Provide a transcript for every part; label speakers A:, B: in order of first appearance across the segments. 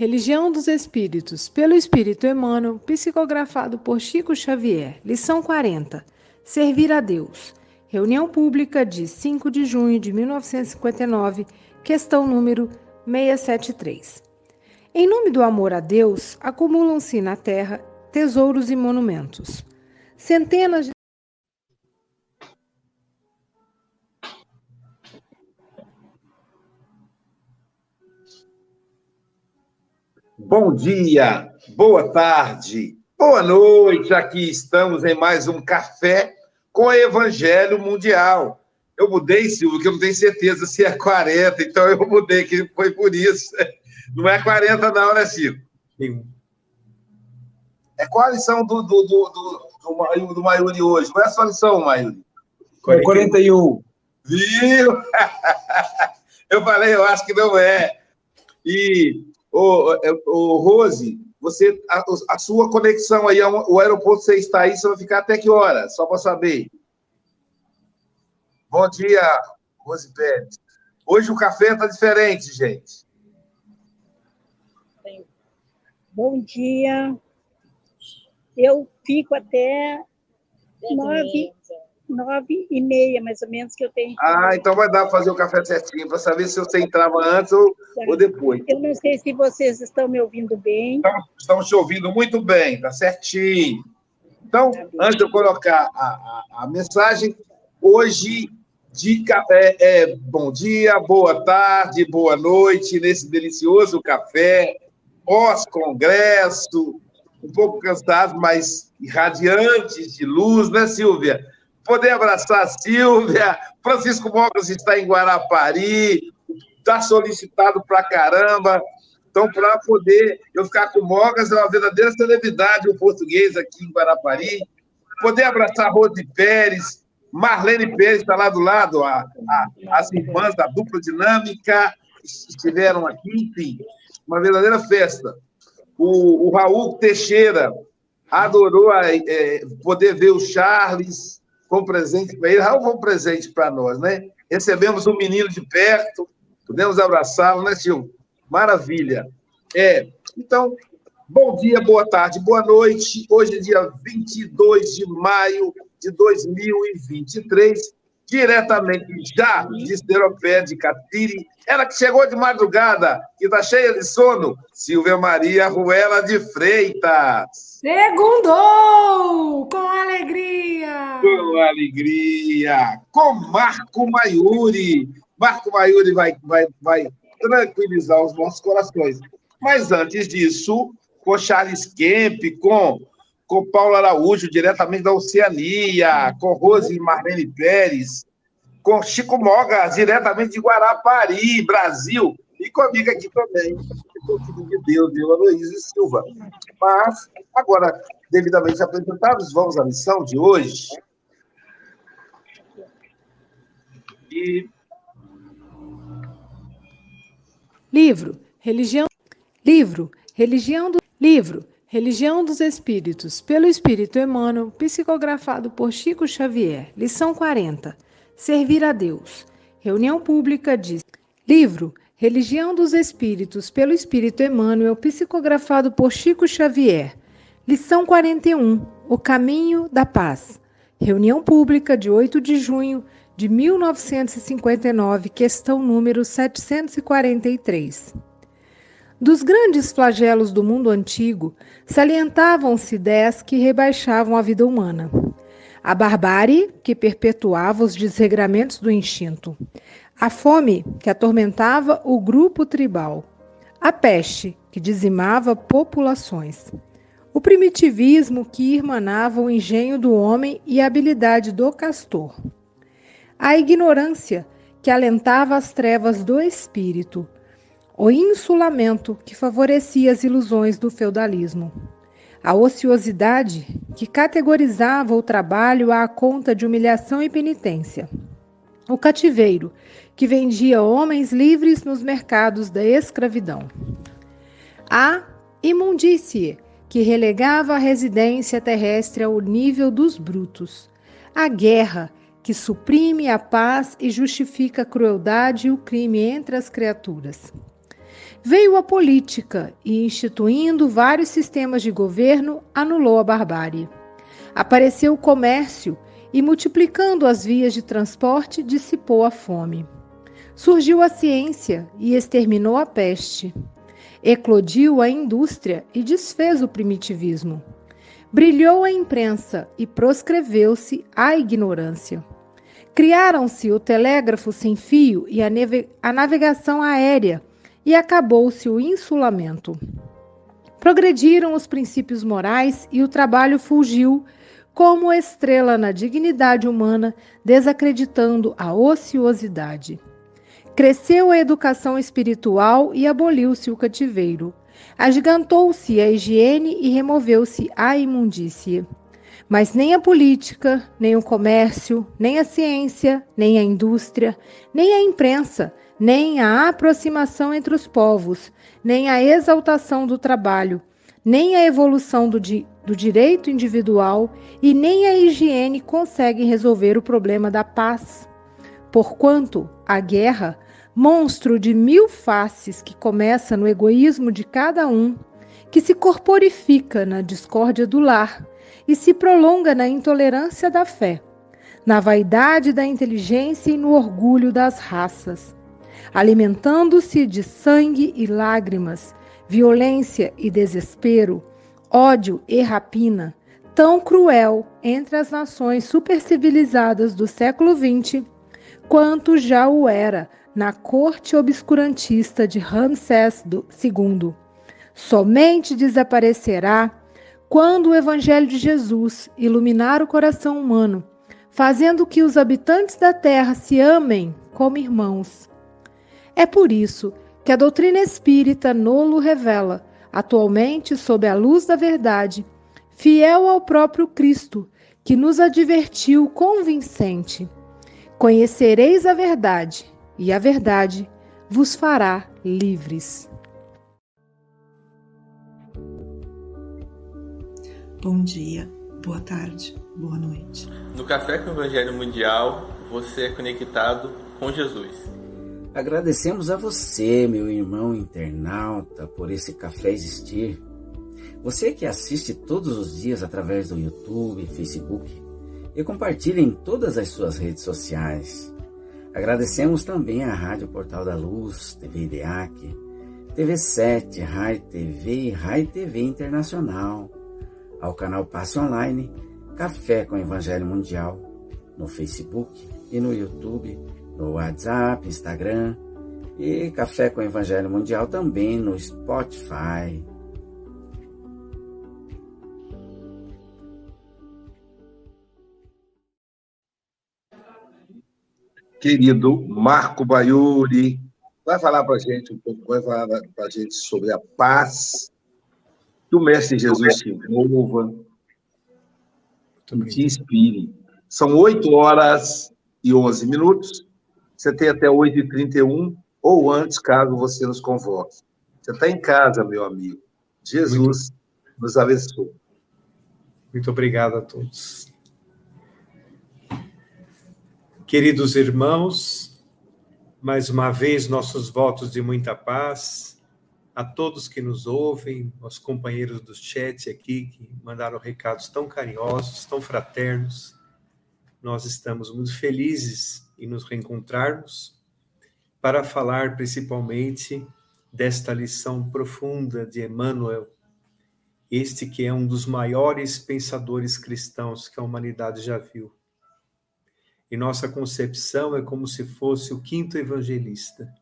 A: Religião dos Espíritos, pelo Espírito Emmanuel, psicografado por Chico Xavier. Lição 40. Servir a Deus. Reunião Pública de 5 de junho de 1959, questão número 673. Em nome do amor a Deus, acumulam-se na terra tesouros e monumentos. Centenas de
B: Bom dia, boa tarde, boa noite. Aqui estamos em mais um café com o Evangelho Mundial. Eu mudei, Silvio, porque eu não tenho certeza se é 40, então eu mudei, que foi por isso. Não é 40, não, né, Silvio? Sim. É qual a lição do, do, do, do, do, Maiuri hoje? Qual é a sua lição, Maiuri?
C: 41.
B: Viu? Eu falei, eu acho que não é. E, o, o Rose, você, a, a, sua conexão aí, o aeroporto você está aí, você vai ficar até que hora? Só para saber. Bom dia, Rose Pérez. Hoje o café está diferente, gente.
D: Bom dia. Eu fico até nove, nove e meia, mais ou menos, que eu tenho.
B: Ah, então vai dar para fazer o café certinho, para saber se você entrava antes ou, ou depois.
D: Eu não sei se vocês estão me ouvindo bem.
B: Estamos, estamos te ouvindo muito bem, tá certinho. Então, tá antes de eu colocar a, a, a mensagem, hoje, de, é, é, bom dia, boa tarde, boa noite, nesse delicioso café, pós-congresso, um pouco cansado, mas radiantes de luz, né, Silvia? Poder abraçar a Silvia. Francisco Mogas está em Guarapari, está solicitado para caramba. Então, para poder eu ficar com o Mogas, é uma verdadeira celebridade o português aqui em Guarapari. Poder abraçar Rose Pérez, Marlene Pérez está lá do lado, a, a, as irmãs da dupla dinâmica estiveram aqui, enfim, uma verdadeira festa. O, o Raul Teixeira adorou a, é, poder ver o Charles, com presente para ele, um presente para nós, né? Recebemos um menino de perto, pudemos abraçá-lo, né, Silvio? Maravilha. É, então, bom dia, boa tarde, boa noite. Hoje é dia 22 de maio de 2023 diretamente já de Seropé de Catiri. Ela que chegou de madrugada, que está cheia de sono, Silvia Maria Ruela de Freitas.
A: Segundou! Com alegria!
B: Com alegria! Com Marco Maiuri. Marco Maiuri vai, vai, vai tranquilizar os nossos corações. Mas antes disso, com Charles Kemp, com com Paulo Araújo, diretamente da Oceania, com Rose Marlene Pérez, com Chico Moga, diretamente de Guarapari, Brasil, e comigo aqui também, o de Deus, Deus Aloysio Silva. Mas, agora, devidamente apresentados, vamos à missão de hoje.
A: E... Livro, religião, livro, religião do livro, Religião dos Espíritos, pelo Espírito Emmanuel, psicografado por Chico Xavier. Lição 40. Servir a Deus. Reunião pública de livro Religião dos Espíritos, pelo Espírito Emmanuel, psicografado por Chico Xavier. Lição 41. O caminho da paz. Reunião pública de 8 de junho de 1959, questão número 743. Dos grandes flagelos do mundo antigo, salientavam-se dez que rebaixavam a vida humana. A barbárie, que perpetuava os desregramentos do instinto. A fome, que atormentava o grupo tribal. A peste, que dizimava populações. O primitivismo, que irmanava o engenho do homem e a habilidade do castor. A ignorância, que alentava as trevas do espírito o insulamento que favorecia as ilusões do feudalismo, a ociosidade que categorizava o trabalho à conta de humilhação e penitência, o cativeiro que vendia homens livres nos mercados da escravidão, a imundície que relegava a residência terrestre ao nível dos brutos, a guerra que suprime a paz e justifica a crueldade e o crime entre as criaturas. Veio a política e, instituindo vários sistemas de governo, anulou a barbárie. Apareceu o comércio e, multiplicando as vias de transporte, dissipou a fome. Surgiu a ciência e exterminou a peste. Eclodiu a indústria e desfez o primitivismo. Brilhou a imprensa e proscreveu-se a ignorância. Criaram-se o telégrafo sem fio e a, navegação aérea e acabou-se o insulamento. Progrediram os princípios morais e o trabalho fulgiu como estrela na dignidade humana, desacreditando a ociosidade. Cresceu a educação espiritual e aboliu-se o cativeiro. Agigantou-se a higiene e removeu-se a imundície. Mas nem a política, nem o comércio, nem a ciência, nem a indústria, nem a imprensa nem a aproximação entre os povos, nem a exaltação do trabalho, nem a evolução do, di do direito individual e nem a higiene conseguem resolver o problema da paz. Porquanto a guerra, monstro de mil faces que começa no egoísmo de cada um, que se corporifica na discórdia do lar e se prolonga na intolerância da fé, na vaidade da inteligência e no orgulho das raças alimentando-se de sangue e lágrimas, violência e desespero, ódio e rapina, tão cruel entre as nações supercivilizadas do século XX, quanto já o era na corte obscurantista de Ramsés II. Somente desaparecerá quando o Evangelho de Jesus iluminar o coração humano, fazendo que os habitantes da terra se amem como irmãos é por isso que a doutrina espírita nolo revela, atualmente sob a luz da verdade, fiel ao próprio Cristo, que nos advertiu convincente: Conhecereis a verdade, e a verdade vos fará livres.
E: Bom dia, boa tarde, boa noite.
F: No Café com o Evangelho Mundial, você é conectado com Jesus.
G: Agradecemos a você, meu irmão internauta, por esse café existir. Você que assiste todos os dias através do YouTube, Facebook e compartilha em todas as suas redes sociais. Agradecemos também à Rádio Portal da Luz, TV IDEAC, TV7, Rai TV e Rai TV Internacional, ao canal Passe Online, Café com Evangelho Mundial, no Facebook e no YouTube no WhatsApp, Instagram e Café com Evangelho Mundial também no Spotify.
B: Querido Marco Baiuri, vai falar para a gente um pouco, vai falar para a gente sobre a paz que o Mestre Jesus te envolva, te inspire. São oito horas e onze minutos. Você tem até 8h31 ou antes, caso você nos convoque. Você está em casa, meu amigo. Jesus Muito... nos abençoe.
H: Muito obrigado a todos. Queridos irmãos, mais uma vez nossos votos de muita paz a todos que nos ouvem, aos companheiros do chat aqui que mandaram recados tão carinhosos, tão fraternos. Nós estamos muito felizes em nos reencontrarmos para falar principalmente desta lição profunda de Emmanuel, este que é um dos maiores pensadores cristãos que a humanidade já viu. Em nossa concepção, é como se fosse o quinto evangelista.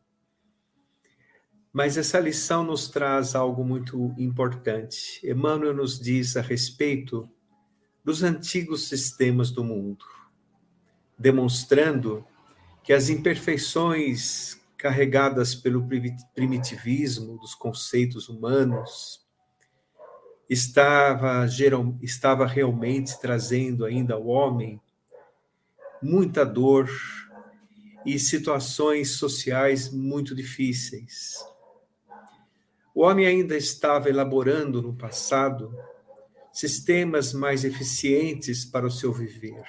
H: Mas essa lição nos traz algo muito importante. Emmanuel nos diz a respeito dos antigos sistemas do mundo, demonstrando que as imperfeições carregadas pelo primitivismo dos conceitos humanos estava, geral, estava realmente trazendo ainda ao homem muita dor e situações sociais muito difíceis. O homem ainda estava elaborando no passado sistemas mais eficientes para o seu viver.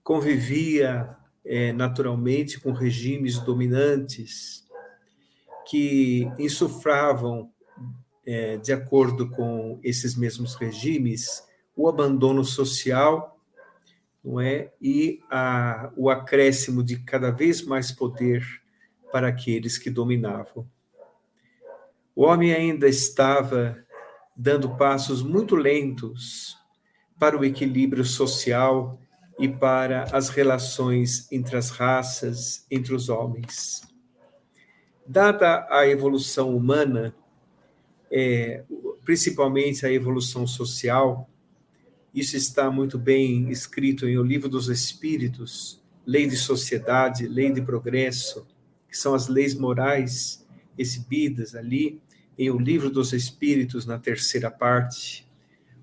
H: Convivia é, naturalmente com regimes dominantes que insuflavam, é, de acordo com esses mesmos regimes, o abandono social não é? E a, o acréscimo de cada vez mais poder para aqueles que dominavam. O homem ainda estava dando passos muito lentos para o equilíbrio social e para as relações entre as raças, entre os homens. Dada a evolução humana, é, principalmente a evolução social, isso está muito bem escrito em O Livro dos Espíritos, Lei de Sociedade, Lei de Progresso, que são as leis morais exibidas ali em O Livro dos Espíritos, na terceira parte,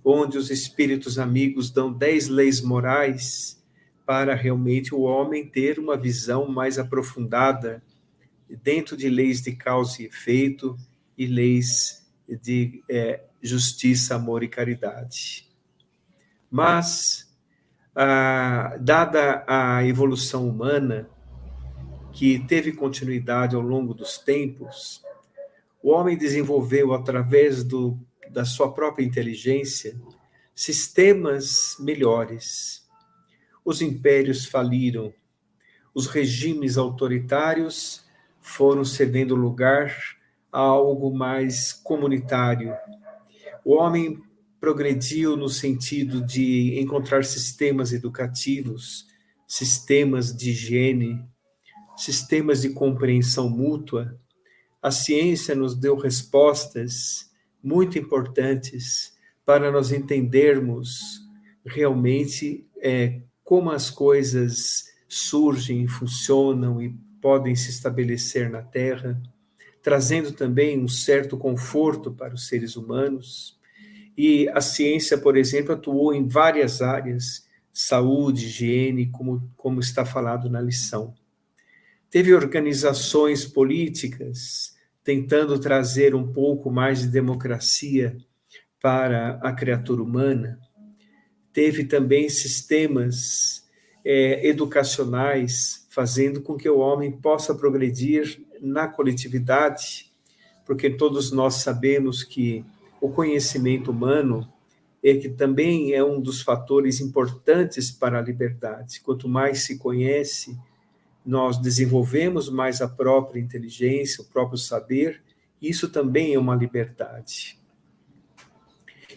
H: onde os espíritos amigos dão dez leis morais para realmente o homem ter uma visão mais aprofundada dentro de leis de causa e efeito e leis de é, justiça, amor e caridade. Mas, ah, dada a evolução humana, que teve continuidade ao longo dos tempos, o homem desenvolveu, através do, da sua própria inteligência, sistemas melhores. Os impérios faliram, os regimes autoritários foram cedendo lugar a algo mais comunitário. O homem progrediu no sentido de encontrar sistemas educativos, sistemas de higiene, sistemas de compreensão mútua. A ciência nos deu respostas muito importantes para nós entendermos realmente é, como as coisas surgem, funcionam e podem se estabelecer na Terra, trazendo também um certo conforto para os seres humanos. E a ciência, por exemplo, atuou em várias áreas, saúde, higiene, como, como está falado na lição. Teve organizações políticas tentando trazer um pouco mais de democracia para a criatura humana. Teve também sistemas é, educacionais fazendo com que o homem possa progredir na coletividade, porque todos nós sabemos que o conhecimento humano é que também é um dos fatores importantes para a liberdade. Quanto mais se conhece, nós desenvolvemos mais a própria inteligência, o próprio saber, isso também é uma liberdade.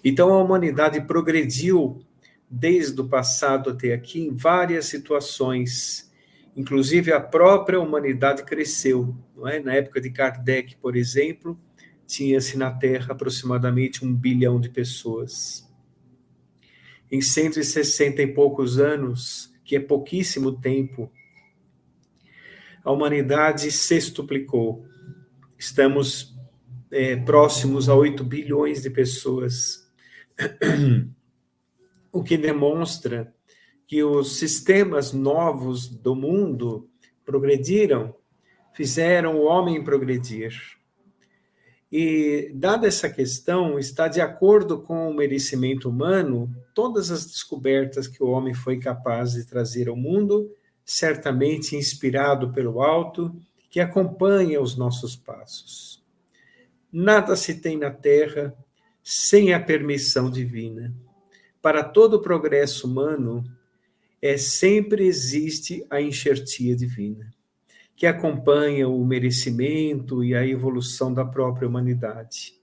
H: Então a humanidade progrediu desde o passado até aqui em várias situações. Inclusive a própria humanidade cresceu, não é? Na época de Kardec, por exemplo, tinha-se na Terra aproximadamente um bilhão de pessoas. Em 160 e poucos anos, que é pouquíssimo tempo, a humanidade sextuplicou. Estamos é, próximos a 8 bilhões de pessoas, o que demonstra que os sistemas novos do mundo progrediram, fizeram o homem progredir. E, dada essa questão, está de acordo com o merecimento humano todas as descobertas que o homem foi capaz de trazer ao mundo, certamente inspirado pelo alto, que acompanha os nossos passos. Nada se tem na terra sem a permissão divina. Para todo o progresso humano, é sempre existe a enxertia divina, que acompanha o merecimento e a evolução da própria humanidade.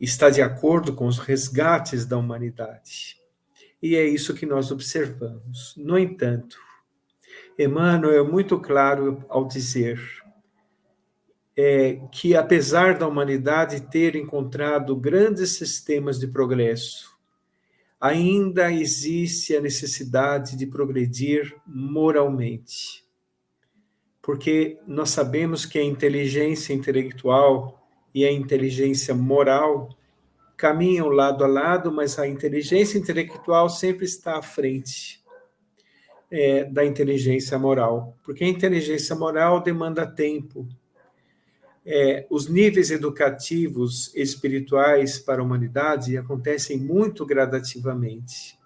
H: Está de acordo com os resgates da humanidade. E é isso que nós observamos. No entanto, Emmanuel é muito claro ao dizer é, que, apesar da humanidade ter encontrado grandes sistemas de progresso, ainda existe a necessidade de progredir moralmente. Porque nós sabemos que a inteligência intelectual e a inteligência moral caminham lado a lado, mas a inteligência intelectual sempre está à frente é, da inteligência moral, porque a inteligência moral demanda tempo. É, os níveis educativos espirituais para a humanidade acontecem muito gradativamente.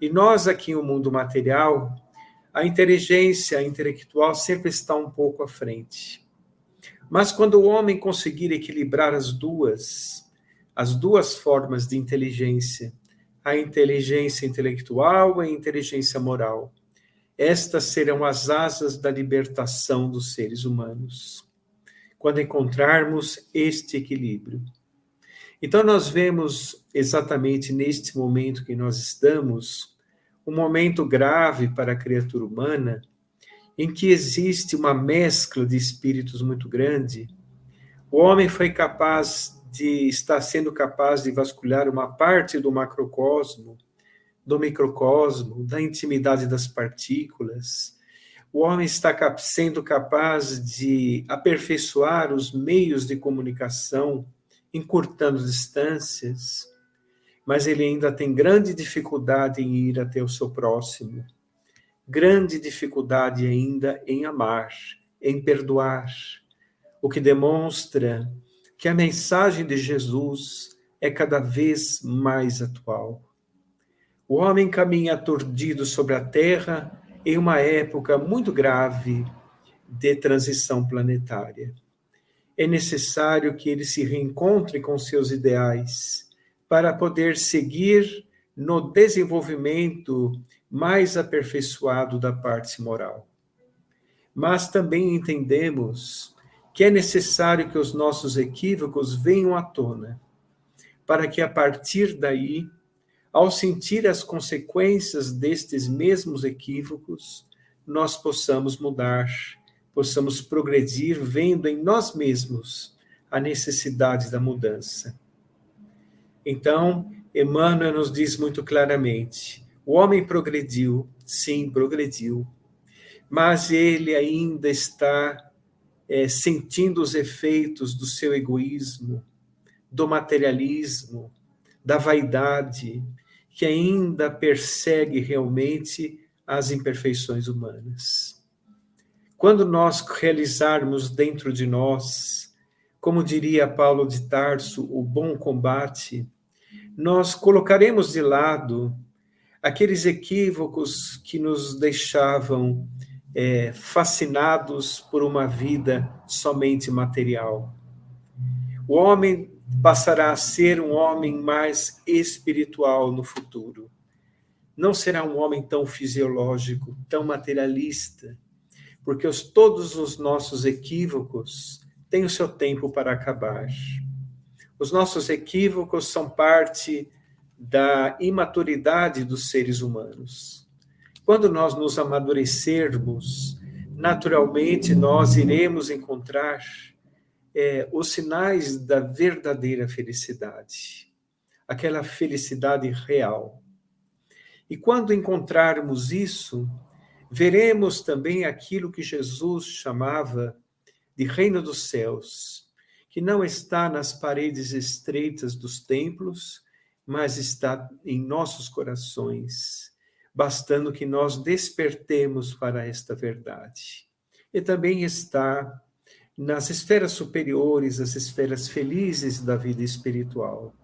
H: E nós, aqui no mundo material, a inteligência intelectual sempre está um pouco à frente. Mas quando o homem conseguir equilibrar as duas, as duas formas de inteligência, a inteligência intelectual e a inteligência moral, estas serão as asas da libertação dos seres humanos quando encontrarmos este equilíbrio. Então, nós vemos exatamente neste momento que nós estamos, um momento grave para a criatura humana, em que existe uma mescla de espíritos muito grande. O homem foi capaz de estar sendo capaz de vasculhar uma parte do macrocosmo, do microcosmo, da intimidade das partículas, o homem está sendo capaz de aperfeiçoar os meios de comunicação, encurtando distâncias, mas ele ainda tem grande dificuldade em ir até o seu próximo, grande dificuldade ainda em amar, em perdoar, o que demonstra que a mensagem de Jesus é cada vez mais atual. O homem caminha aturdido sobre a terra em uma época muito grave de transição planetária. É necessário que ele se reencontre com seus ideais para poder seguir no desenvolvimento mais aperfeiçoado da parte moral. Mas também entendemos que é necessário que os nossos equívocos venham à tona, para que a partir daí ao sentir as consequências destes mesmos equívocos, nós possamos mudar, possamos progredir, vendo em nós mesmos a necessidade da mudança. Então, Emmanuel nos diz muito claramente: o homem progrediu, sim, progrediu, mas ele ainda está é, sentindo os efeitos do seu egoísmo, do materialismo, da vaidade, que ainda persegue realmente as imperfeições humanas. Quando nós realizarmos dentro de nós, como diria Paulo de Tarso, o bom combate, nós colocaremos de lado aqueles equívocos que nos deixavam é, fascinados por uma vida somente material. O homem passará a ser um homem mais espiritual no futuro. Não será um homem tão fisiológico, tão materialista, porque os, todos os nossos equívocos têm o seu tempo para acabar. Os nossos equívocos são parte da imaturidade dos seres humanos. Quando nós nos amadurecermos, naturalmente nós iremos encontrar é, os sinais da verdadeira felicidade, aquela felicidade real. E quando encontrarmos isso, veremos também aquilo que Jesus chamava de reino dos céus, que não está nas paredes estreitas dos templos, mas está em nossos corações, bastando que nós despertemos para esta verdade. E também está nas esferas superiores, as esferas felizes da vida espiritual.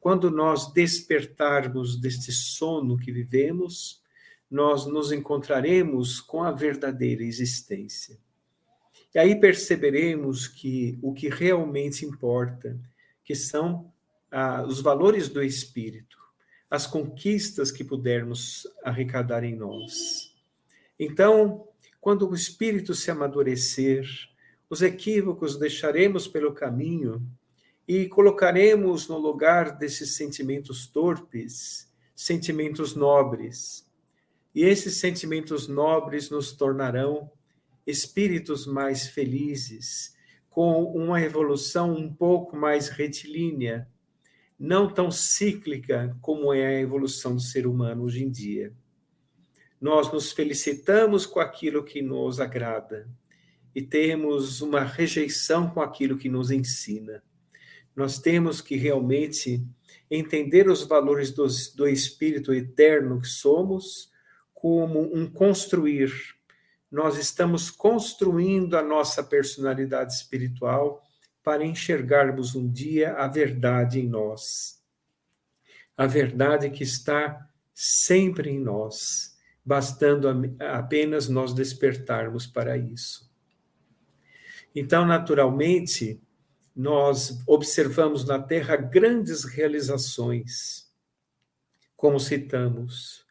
H: Quando nós despertarmos deste sono que vivemos, nós nos encontraremos com a verdadeira existência. E aí perceberemos que o que realmente importa, que são ah, os valores do espírito, as conquistas que pudermos arrecadar em nós. Então, quando o espírito se amadurecer, os equívocos deixaremos pelo caminho e colocaremos no lugar desses sentimentos torpes sentimentos nobres. E esses sentimentos nobres nos tornarão espíritos mais felizes, com uma evolução um pouco mais retilínea, não tão cíclica como é a evolução do ser humano hoje em dia. Nós nos felicitamos com aquilo que nos agrada e temos uma rejeição com aquilo que nos ensina. Nós temos que realmente entender os valores do, do espírito eterno que somos como um construir. Nós estamos construindo a nossa personalidade espiritual para enxergarmos um dia a verdade em nós. A verdade que está sempre em nós, bastando apenas nós despertarmos para isso. Então, naturalmente, nós observamos na Terra grandes realizações, como citamos,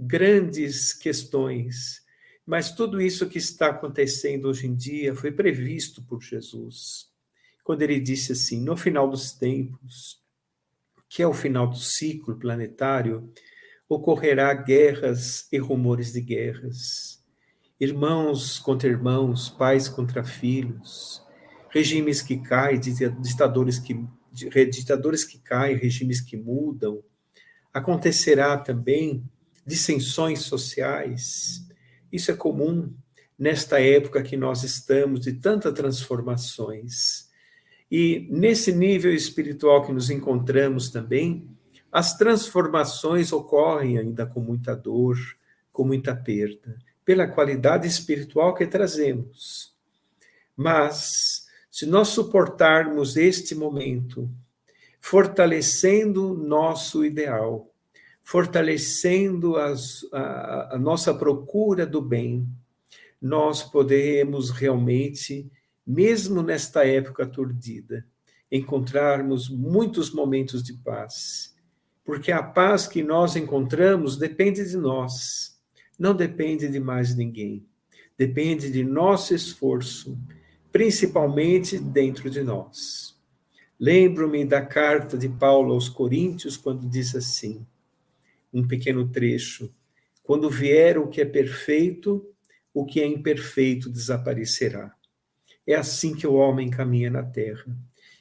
H: grandes questões, mas tudo isso que está acontecendo hoje em dia foi previsto por Jesus, quando ele disse assim: no final dos tempos, que é o final do ciclo planetário, ocorrerá guerras e rumores de guerras irmãos contra irmãos, pais contra filhos, regimes que caem, ditadores que, ditadores que caem, regimes que mudam. Acontecerá também dissensões sociais. Isso é comum nesta época que nós estamos de tantas transformações. E nesse nível espiritual que nos encontramos também, as transformações ocorrem ainda com muita dor, com muita perda pela qualidade espiritual que trazemos. Mas, se nós suportarmos este momento, fortalecendo nosso ideal, fortalecendo as, a, a nossa procura do bem, nós podemos realmente, mesmo nesta época aturdida, encontrarmos muitos momentos de paz. Porque a paz que nós encontramos depende de nós não depende de mais ninguém. Depende de nosso esforço, principalmente dentro de nós. Lembro-me da carta de Paulo aos Coríntios, quando diz assim, um pequeno trecho: Quando vier o que é perfeito, o que é imperfeito desaparecerá. É assim que o homem caminha na terra.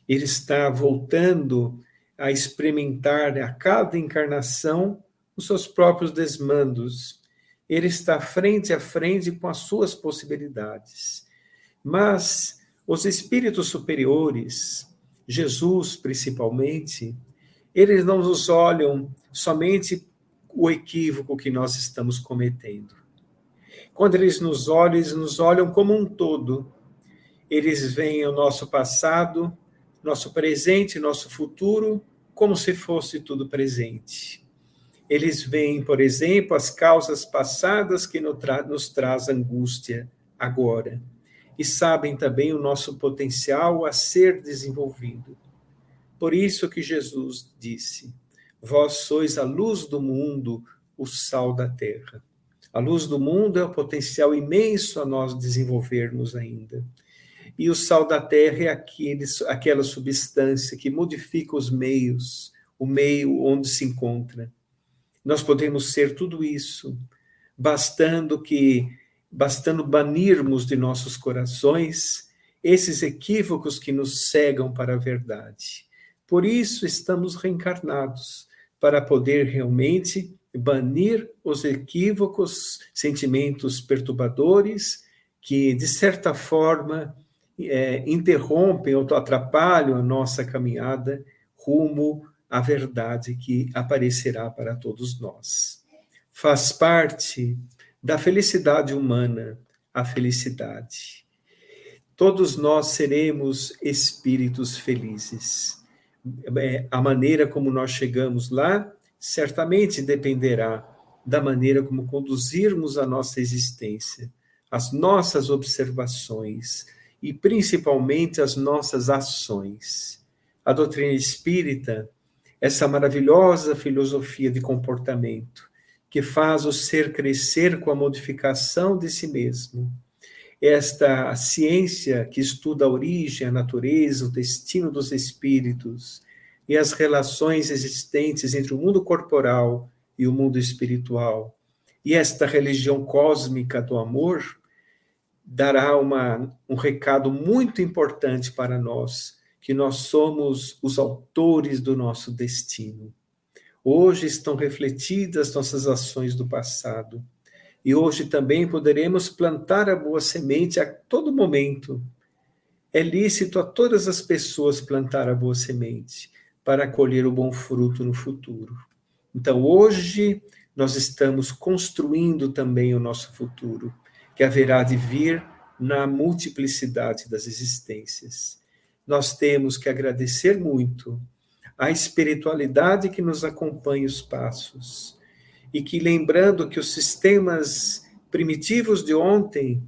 H: Ele está voltando a experimentar a cada encarnação os seus próprios desmandos, ele está frente a frente com as suas possibilidades. Mas os espíritos superiores, Jesus principalmente, eles não nos olham somente o equívoco que nós estamos cometendo. Quando eles nos olham, eles nos olham como um todo. Eles veem o nosso passado, nosso presente, nosso futuro, como se fosse tudo presente. Eles veem, por exemplo, as causas passadas que nos, tra nos traz angústia agora. E sabem também o nosso potencial a ser desenvolvido. Por isso que Jesus disse: Vós sois a luz do mundo, o sal da terra. A luz do mundo é o potencial imenso a nós desenvolvermos ainda. E o sal da terra é aquele, aquela substância que modifica os meios, o meio onde se encontra. Nós podemos ser tudo isso, bastando que bastando banirmos de nossos corações esses equívocos que nos cegam para a verdade. Por isso estamos reencarnados, para poder realmente banir os equívocos, sentimentos perturbadores que, de certa forma, é, interrompem ou atrapalham a nossa caminhada rumo à verdade que aparecerá para todos nós. Faz parte da felicidade humana a felicidade. Todos nós seremos espíritos felizes. É, a maneira como nós chegamos lá certamente dependerá da maneira como conduzirmos a nossa existência, as nossas observações e principalmente as nossas ações. A doutrina espírita, essa maravilhosa filosofia de comportamento que faz o ser crescer com a modificação de si mesmo, esta ciência que estuda a origem, a natureza, o destino dos espíritos e as relações existentes entre o mundo corporal e o mundo espiritual, e esta religião cósmica do amor, dará uma, um recado muito importante para nós, que nós somos os autores do nosso destino. Hoje estão refletidas nossas ações do passado e hoje também poderemos plantar a boa semente a todo momento. É lícito a todas as pessoas plantar a boa semente para colher o bom fruto no futuro. Então, hoje, nós estamos construindo também o nosso futuro, que haverá de vir na multiplicidade das existências. Nós temos que agradecer muito a espiritualidade que nos acompanha os passos e que, lembrando que os sistemas primitivos de ontem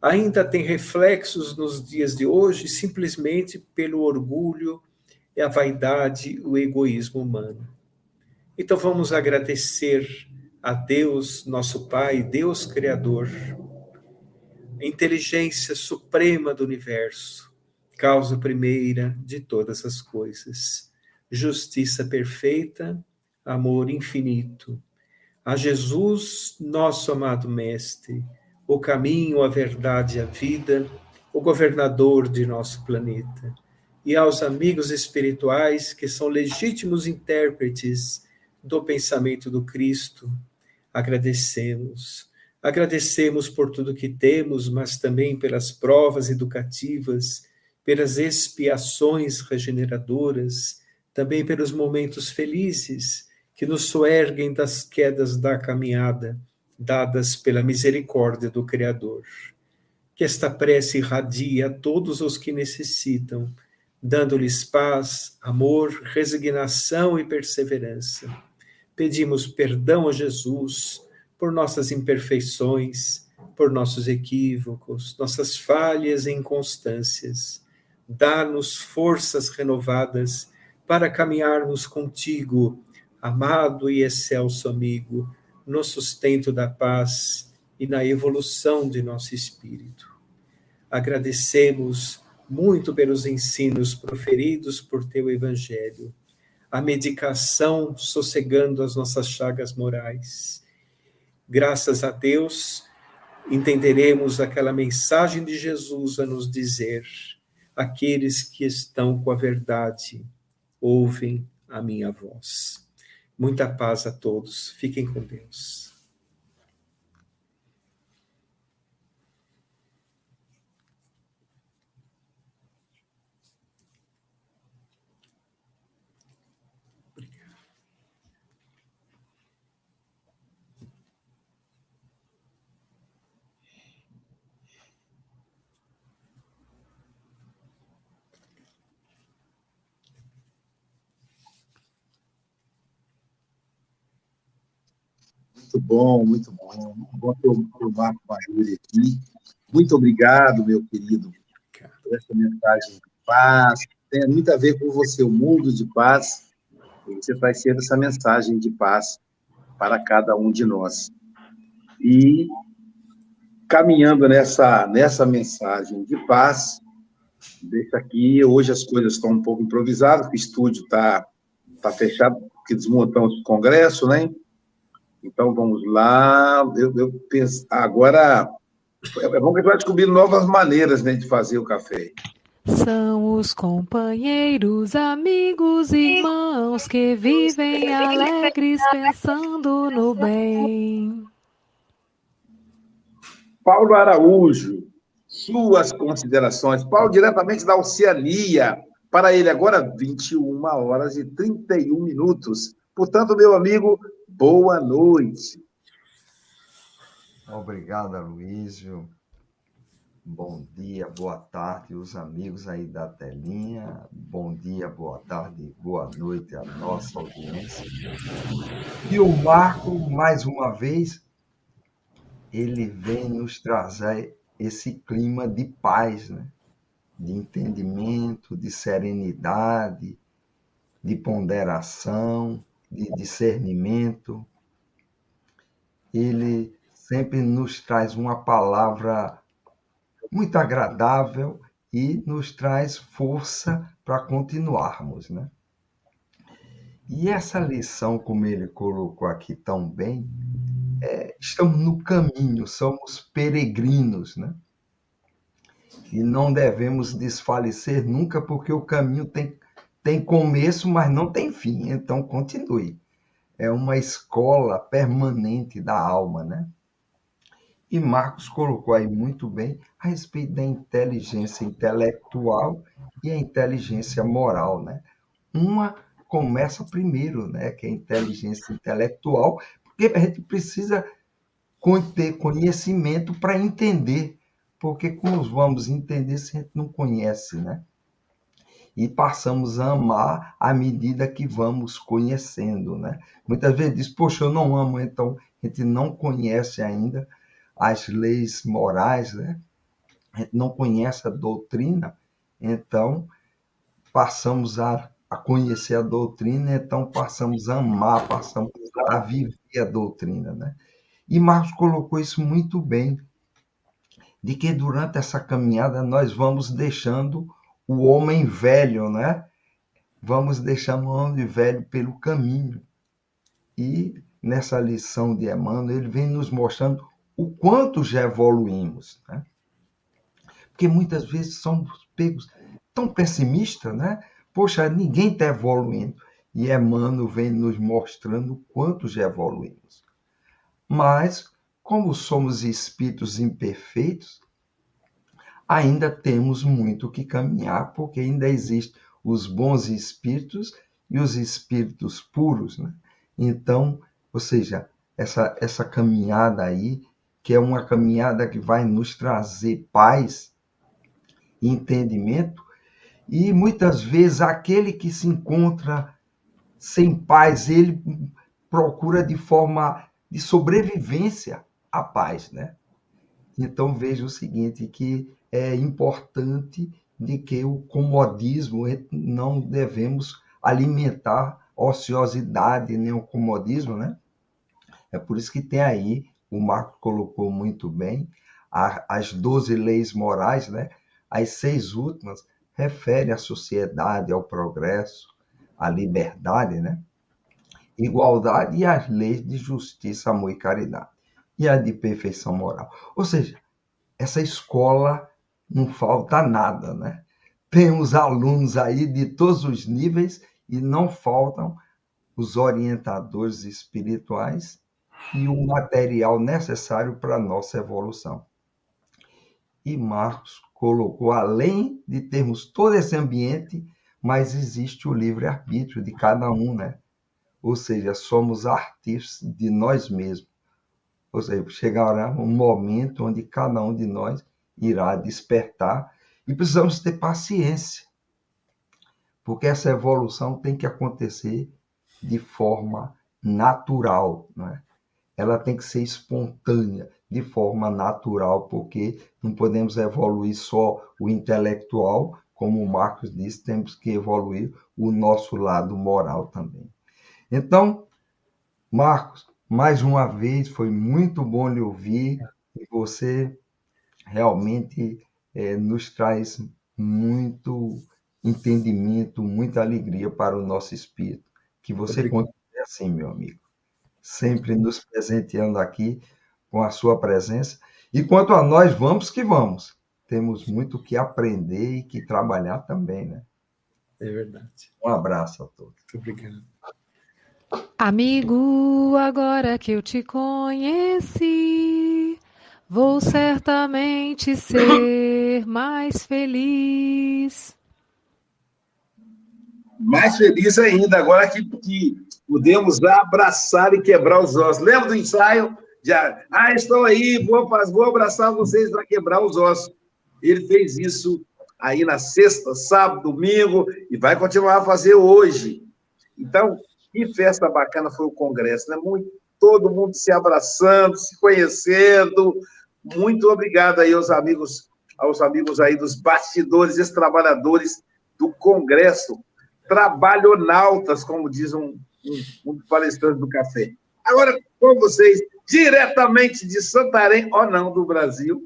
H: ainda têm reflexos nos dias de hoje, simplesmente pelo orgulho, a vaidade, o egoísmo humano. Então vamos agradecer a Deus, nosso Pai, Deus Criador, inteligência suprema do universo, causa primeira de todas as coisas, justiça perfeita, amor infinito, a Jesus, nosso amado Mestre, o caminho, a verdade e a vida, o governador de nosso planeta, e aos amigos espirituais que são legítimos intérpretes do pensamento do Cristo, agradecemos. Agradecemos por tudo que temos, mas também pelas provas educativas, pelas expiações regeneradoras, também pelos momentos felizes que nos soerguem das quedas da caminhada, dadas pela misericórdia do Criador. Que esta prece irradie a todos os que necessitam, dando-lhes paz, amor, resignação e perseverança. Pedimos perdão a Jesus por nossas imperfeições, por nossos equívocos, nossas falhas e inconstâncias. Dá-nos forças renovadas para caminharmos contigo amado e excelso amigo, no sustento da paz e na evolução de nosso espírito. Agradecemos muito pelos ensinos proferidos por teu evangelho, a medicação sossegando as nossas chagas morais. Graças a Deus, entenderemos aquela mensagem de Jesus a nos dizer: aqueles que estão com a verdade ouvem a minha voz. Muita paz a todos. Fiquem com Deus.
B: Muito bom, muito bom. Bom ter o Marco Maiuri aqui. Muito obrigado, meu querido, por essa mensagem de paz. Tem muito a ver com você, o mundo de paz. Você vai ser essa mensagem de paz para cada um de nós. E caminhando nessa, nessa mensagem de paz, deixa aqui, hoje as coisas estão um pouco improvisadas, o estúdio está tá fechado, porque desmontamos o congresso, né? Então vamos lá. Eu, eu penso, agora é bom que a gente vai descobrir novas maneiras né, de fazer o café.
A: São os companheiros, amigos, irmãos que vivem alegres pensando no bem.
B: Paulo Araújo, suas considerações. Paulo, diretamente da Oceania. Para ele, agora, 21 horas e 31 minutos. Portanto, meu amigo, boa noite.
I: Obrigado, Aloysio. Bom dia, boa tarde, os amigos aí da telinha. Bom dia, boa tarde, boa noite à nossa audiência. E o Marco, mais uma vez, ele vem nos trazer esse clima de paz, né? de entendimento, de serenidade, de ponderação, de discernimento. Ele sempre nos traz uma palavra muito agradável e nos traz força para continuarmos, né? E essa lição, como ele colocou aqui tão bem, é, estamos no caminho, somos peregrinos, né? E não devemos desfalecer nunca, porque o caminho tem, tem começo, mas não tem fim, então continue. É uma escola permanente da alma, né? E Marcos colocou aí muito bem a respeito da inteligência intelectual e a inteligência moral, né? Uma começa primeiro, né, que é a inteligência intelectual, porque a gente precisa ter conhecimento para entender, porque como vamos entender se a gente não conhece, né? E passamos a amar à medida que vamos conhecendo, né? Muitas vezes diz, poxa, eu não amo, então a gente não conhece ainda as leis morais, né? A gente não conhece a doutrina, então passamos a, a conhecer a doutrina, então passamos a amar, passamos a viver a doutrina, né? E Marcos colocou isso muito bem, de que durante essa caminhada nós vamos deixando o homem velho, né? Vamos deixando o homem velho pelo caminho. E nessa lição de Emmanuel, ele vem nos mostrando o quanto já evoluímos, né? Porque muitas vezes somos pegos tão pessimistas, né? Poxa, ninguém está evoluindo. E Emmanuel vem nos mostrando o quanto já evoluímos. Mas, como somos espíritos imperfeitos, ainda temos muito que caminhar, porque ainda existem os bons espíritos e os espíritos puros, né? Então, ou seja, essa, essa caminhada aí que é uma caminhada que vai nos trazer paz entendimento, e muitas vezes aquele que se encontra sem paz, ele procura de forma de sobrevivência a paz, né? Então veja o seguinte, que é importante de que o comodismo não devemos alimentar ociosidade nem o comodismo, né? É por isso que tem aí o Marco colocou muito bem, as 12 leis morais, né? as seis últimas, referem à sociedade, ao progresso, à liberdade, né? igualdade e as leis de justiça, amor e caridade, e a de perfeição moral. Ou seja, essa escola não falta nada, né? Temos alunos aí de todos os níveis e não faltam os orientadores espirituais e o material necessário para a nossa evolução. E Marcos colocou, além de termos todo esse ambiente, mas existe o livre-arbítrio de cada um, né? Ou seja, somos artistas de nós mesmos. Ou seja, chegará um momento onde cada um de nós irá despertar e precisamos ter paciência, porque essa evolução tem que acontecer de forma natural, não é? ela tem que ser espontânea, de forma natural, porque não podemos evoluir só o intelectual, como o Marcos disse, temos que evoluir o nosso lado moral também. Então, Marcos, mais uma vez foi muito bom lhe ouvir e você realmente é, nos traz muito entendimento, muita alegria para o nosso espírito. Que você continue assim, meu amigo sempre nos presenteando aqui com a sua presença. E quanto a nós, vamos que vamos. temos muito que aprender e que trabalhar também, né?
H: É verdade.
I: Um abraço a todos.
H: Muito obrigado.
A: Amigo, agora que eu te conheci, vou certamente ser mais feliz.
B: Mais feliz ainda, agora que, que podemos abraçar e quebrar os ossos. Lembra do ensaio? Já, ah, estou aí, vou, vou abraçar vocês para quebrar os ossos. Ele fez isso aí na sexta, sábado, domingo, e vai continuar a fazer hoje. Então, que festa bacana foi o congresso, né? Muito, todo mundo se abraçando, se conhecendo. Muito obrigado aí aos amigos, aos amigos aí dos bastidores, esses trabalhadores do congresso, trabalhonautas, como diz um, um, um palestrante do café. Agora, com vocês, diretamente de Santarém, ou não, do Brasil,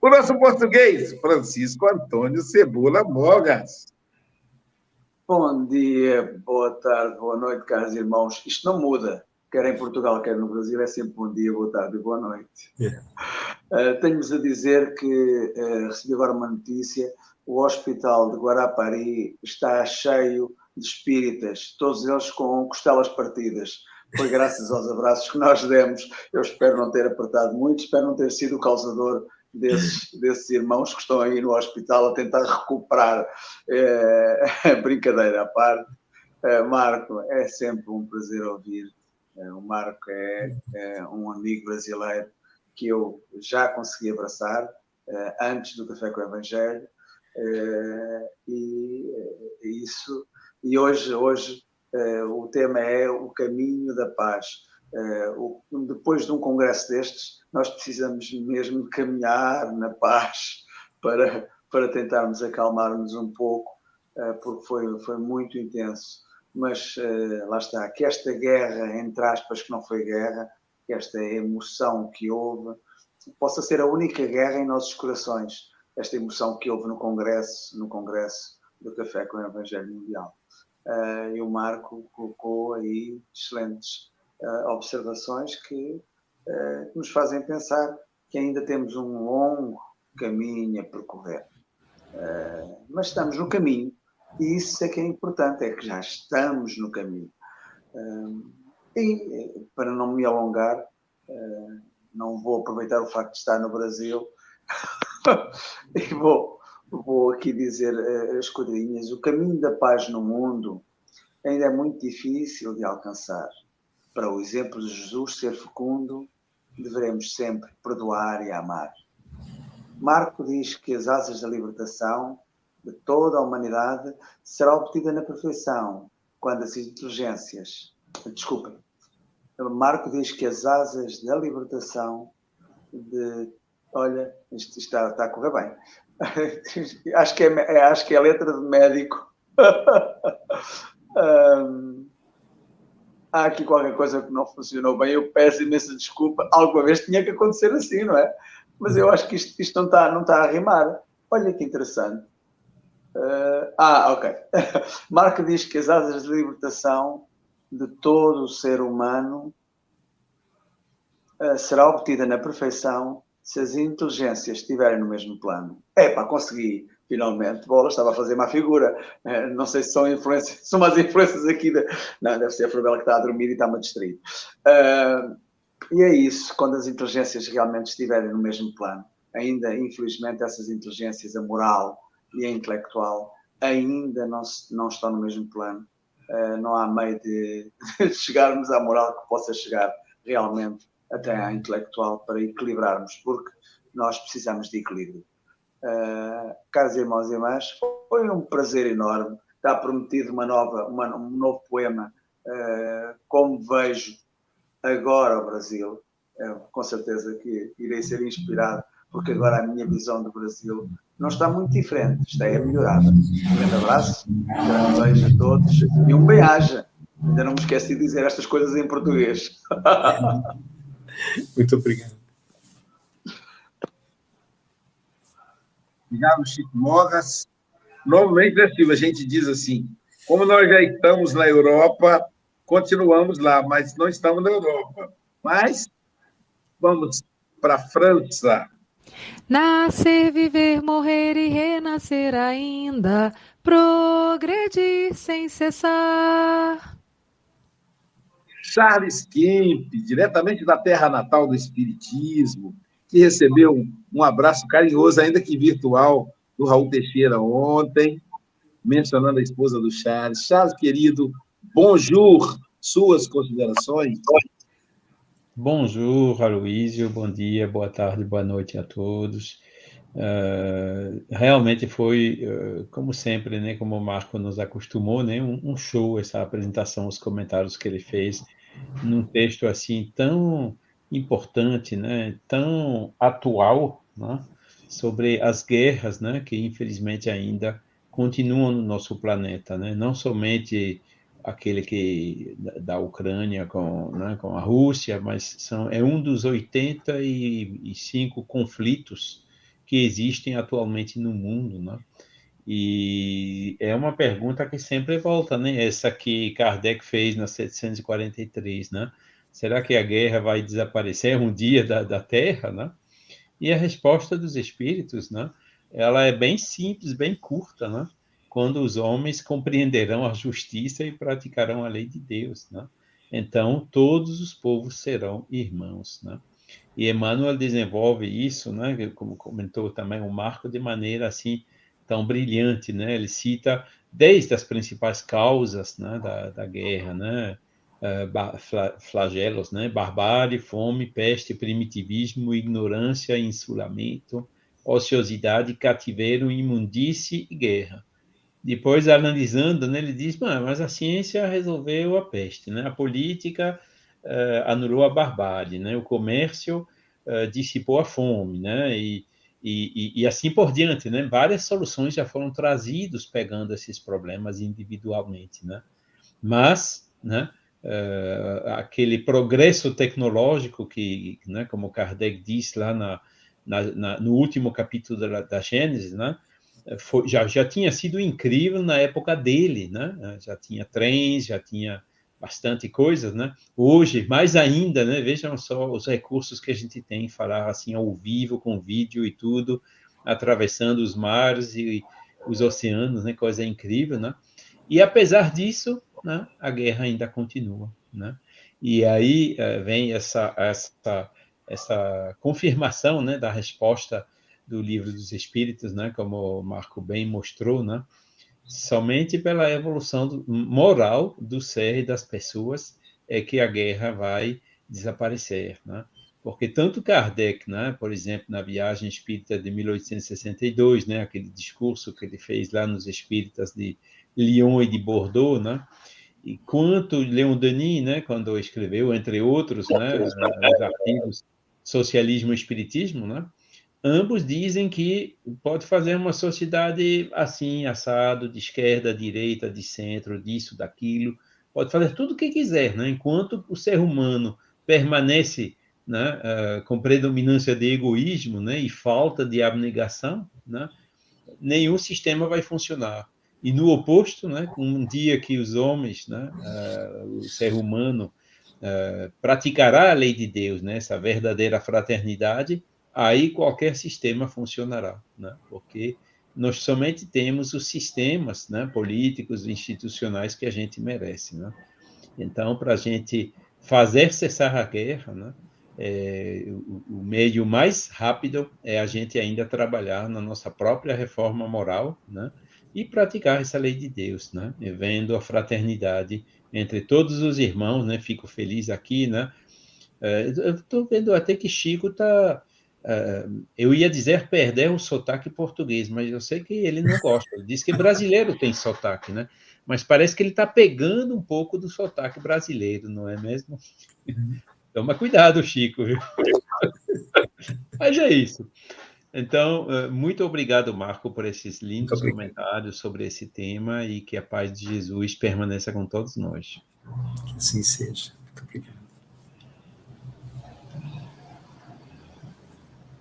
B: o nosso português, Francisco Antônio Cebola Mogas.
J: Bom dia, boa tarde, boa noite, caros irmãos. Isto não muda, quer em Portugal, quer no Brasil, é sempre bom dia, boa tarde e boa noite. Yeah. Uh, Tenho-vos a dizer que uh, recebi agora uma notícia: o hospital de Guarapari está cheio de espíritas, todos eles com costelas partidas. Foi graças aos abraços que nós demos. Eu espero não ter apertado muito, espero não ter sido o causador desses, desses irmãos que estão aí no hospital a tentar recuperar. É, brincadeira à parte. Marco, é sempre um prazer ouvir. O Marco é, é, um amigo brasileiro que eu já consegui abraçar é, antes do Café com o Evangelho. É, e isso. E hoje, hoje o tema é o caminho da paz. depois de um congresso destes, nós precisamos mesmo caminhar na paz para, para tentarmos acalmar-nos um pouco, porque foi, foi muito intenso. Mas lá está, que esta guerra, entre aspas, que não foi guerra, esta emoção que houve, possa ser a única guerra em nossos corações. Esta emoção que houve no Congresso, no Congresso do Café com o Evangelho Mundial. Uh, e o Marco colocou aí excelentes uh, observações que eh, que nos fazem pensar que ainda temos um longo caminho a percorrer. Eh, mas estamos no caminho e isso é que é importante, é que já estamos no caminho. Eh, e para não me alongar, não vou aproveitar o facto de estar no Brasil e vou, vou aqui dizer as coisinhas. O caminho da paz no mundo ainda é muito difícil de alcançar. Para o exemplo de Jesus ser fecundo, devemos sempre perdoar e amar. Marco diz que as asas da libertação de toda a humanidade será obtida na perfeição quando as inteligências. Desculpem. Marco diz que as asas da libertação de. Olha, isto está, está a correr bem. acho, que é, é, acho que é letra de médico. um, há aqui qualquer coisa que não funcionou bem, eu peço imensa desculpa. Alguma vez tinha que acontecer assim, não é? Mas eu acho que isto, isto não, está, não está a rimar. Olha que interessante. Uh, ah, ok. Marco diz que as asas de libertação de todo o ser humano uh, será obtida na perfeição se as inteligências estiverem no mesmo plano. É para conseguir finalmente, bola, estava a fazer uma figura. Eh, não sei se são influências, são mais influências aqui. De... Não, deve ser a Fabela que está a dormir e está-me a distrair. Uh, e é isso, quando as inteligências realmente estiverem no mesmo plano. Ainda, infelizmente, essas inteligências, a moral e a intelectual, ainda não, não estão no mesmo plano. Uh, não há meio de, de chegarmos à moral que possa chegar realmente até à intelectual para equilibrarmos, porque nós precisamos de equilíbrio. Uh, caros irmãos e irmãs, foi um prazer enorme. Está prometido uma nova, uma, um novo poema, uh, como vejo agora o Brasil. Uh, com certeza que irei ser inspirado, porque agora a minha visão do Brasil não está muito diferente, está é melhorada. Um grande abraço, um grande beijo a todos e um bem-aja. Ainda não me esqueci de dizer estas coisas em português.
H: muito obrigado.
B: Obrigado, Chico Mogas. Normalmente, né, Silvia, a gente diz assim, como nós já estamos na Europa, continuamos lá, mas não estamos na Europa. Mas vamos para a França.
A: Nascer, viver, morrer e renascer ainda, progredir sem cessar.
B: Charles Kemp, diretamente da terra natal do Espiritismo, que recebeu um abraço carinhoso, ainda que virtual, do Raul Teixeira ontem, mencionando a esposa do Charles. Charles, querido, bonjour, suas considerações?
K: Bonjour, Aloysio, bom dia, boa tarde, boa noite a todos. Uh, realmente foi, uh, como sempre, né, como o Marco nos acostumou, né, um, um, show essa apresentação, os comentários que ele fez num texto assim tão importante, né, tão atual, né, sobre as guerras, né, que infelizmente ainda continuam no nosso planeta, né, não somente aquele que da Ucrânia com, né, com a Rússia, mas são, é um dos 85 conflitos que existem atualmente no mundo, né? E é uma pergunta que sempre volta, né? Essa que Kardec fez na 743, né? Será que a guerra vai desaparecer um dia da, da Terra, né? E a resposta dos espíritos, né? Ela é bem simples, bem curta, né? Quando os homens compreenderão a justiça e praticarão a lei de Deus, né? Então todos os povos serão irmãos, né? E Emmanuel desenvolve isso, né? Como comentou também o Marco de maneira assim tão brilhante, né? Ele cita desde as principais causas, né? Da, da guerra, né? Uh, flagelos, né? Barbárie, fome, peste, primitivismo, ignorância, insulamento, ociosidade, cativeiro, imundície e guerra depois, analisando, né, ele diz, mas a ciência resolveu a peste, né? a política uh, anulou a barbárie, né? o comércio uh, dissipou a fome, né? E, e, e, assim por diante. Né? Várias soluções já foram trazidas pegando esses problemas individualmente. Né? Mas né, uh, aquele progresso tecnológico que, né, como Kardec diz lá na, na, na, no último capítulo da, da Gênesis, né? Foi, já, já tinha sido incrível na época dele, né? Já tinha trens, já tinha bastante coisas, né? Hoje, mais ainda, né? Vejam só os recursos que a gente tem, falar assim ao vivo, com vídeo e tudo, atravessando os mares e os oceanos, né? Coisa incrível, né? E apesar disso, né? A guerra ainda continua, né? E aí eh, vem essa essa essa confirmação, né? Da resposta do livro dos Espíritos, né, como o Marco bem mostrou, né, somente pela evolução do, moral do ser e das pessoas é que a guerra vai desaparecer, né? Porque tanto Kardec, né, por exemplo, na viagem espírita de 1862, né, aquele discurso que ele fez lá nos espíritas de Lyon e de Bordeaux, né, e quanto Leon Denis, né, quando escreveu, entre outros, né, os artigos Socialismo e Espiritismo, né, ambos dizem que pode fazer uma sociedade assim, assado, de esquerda, direita, de centro, disso, daquilo, pode fazer tudo o que quiser, né? enquanto o ser humano permanece né, uh, com predominância de egoísmo né, e falta de abnegação, né, nenhum sistema vai funcionar. E no oposto, né, um dia que os homens, né, uh, o ser humano, uh, praticará a lei de Deus, né, essa verdadeira fraternidade, aí qualquer sistema funcionará, né? porque nós somente temos os sistemas né, políticos, institucionais que a gente merece. Né? Então, para a gente fazer cessar a guerra, né, é, o, o, meio mais rápido é a gente ainda trabalhar na nossa própria reforma moral né, e praticar essa lei de Deus, né, vendo a fraternidade entre todos os irmãos. Né, fico feliz aqui. Né, é, estou vendo até que Chico está Uh, eu ia dizer perder o sotaque português, mas eu sei que ele não gosta. Ele diz que brasileiro tem sotaque, né? Mas parece que ele está pegando um pouco do sotaque brasileiro, não é mesmo? Toma cuidado, Chico. Viu? mas é isso. Então, muito obrigado, Marco, por esses lindos comentários sobre esse tema e que a paz de Jesus permaneça com todos nós.
H: Que assim seja. Muito obrigado.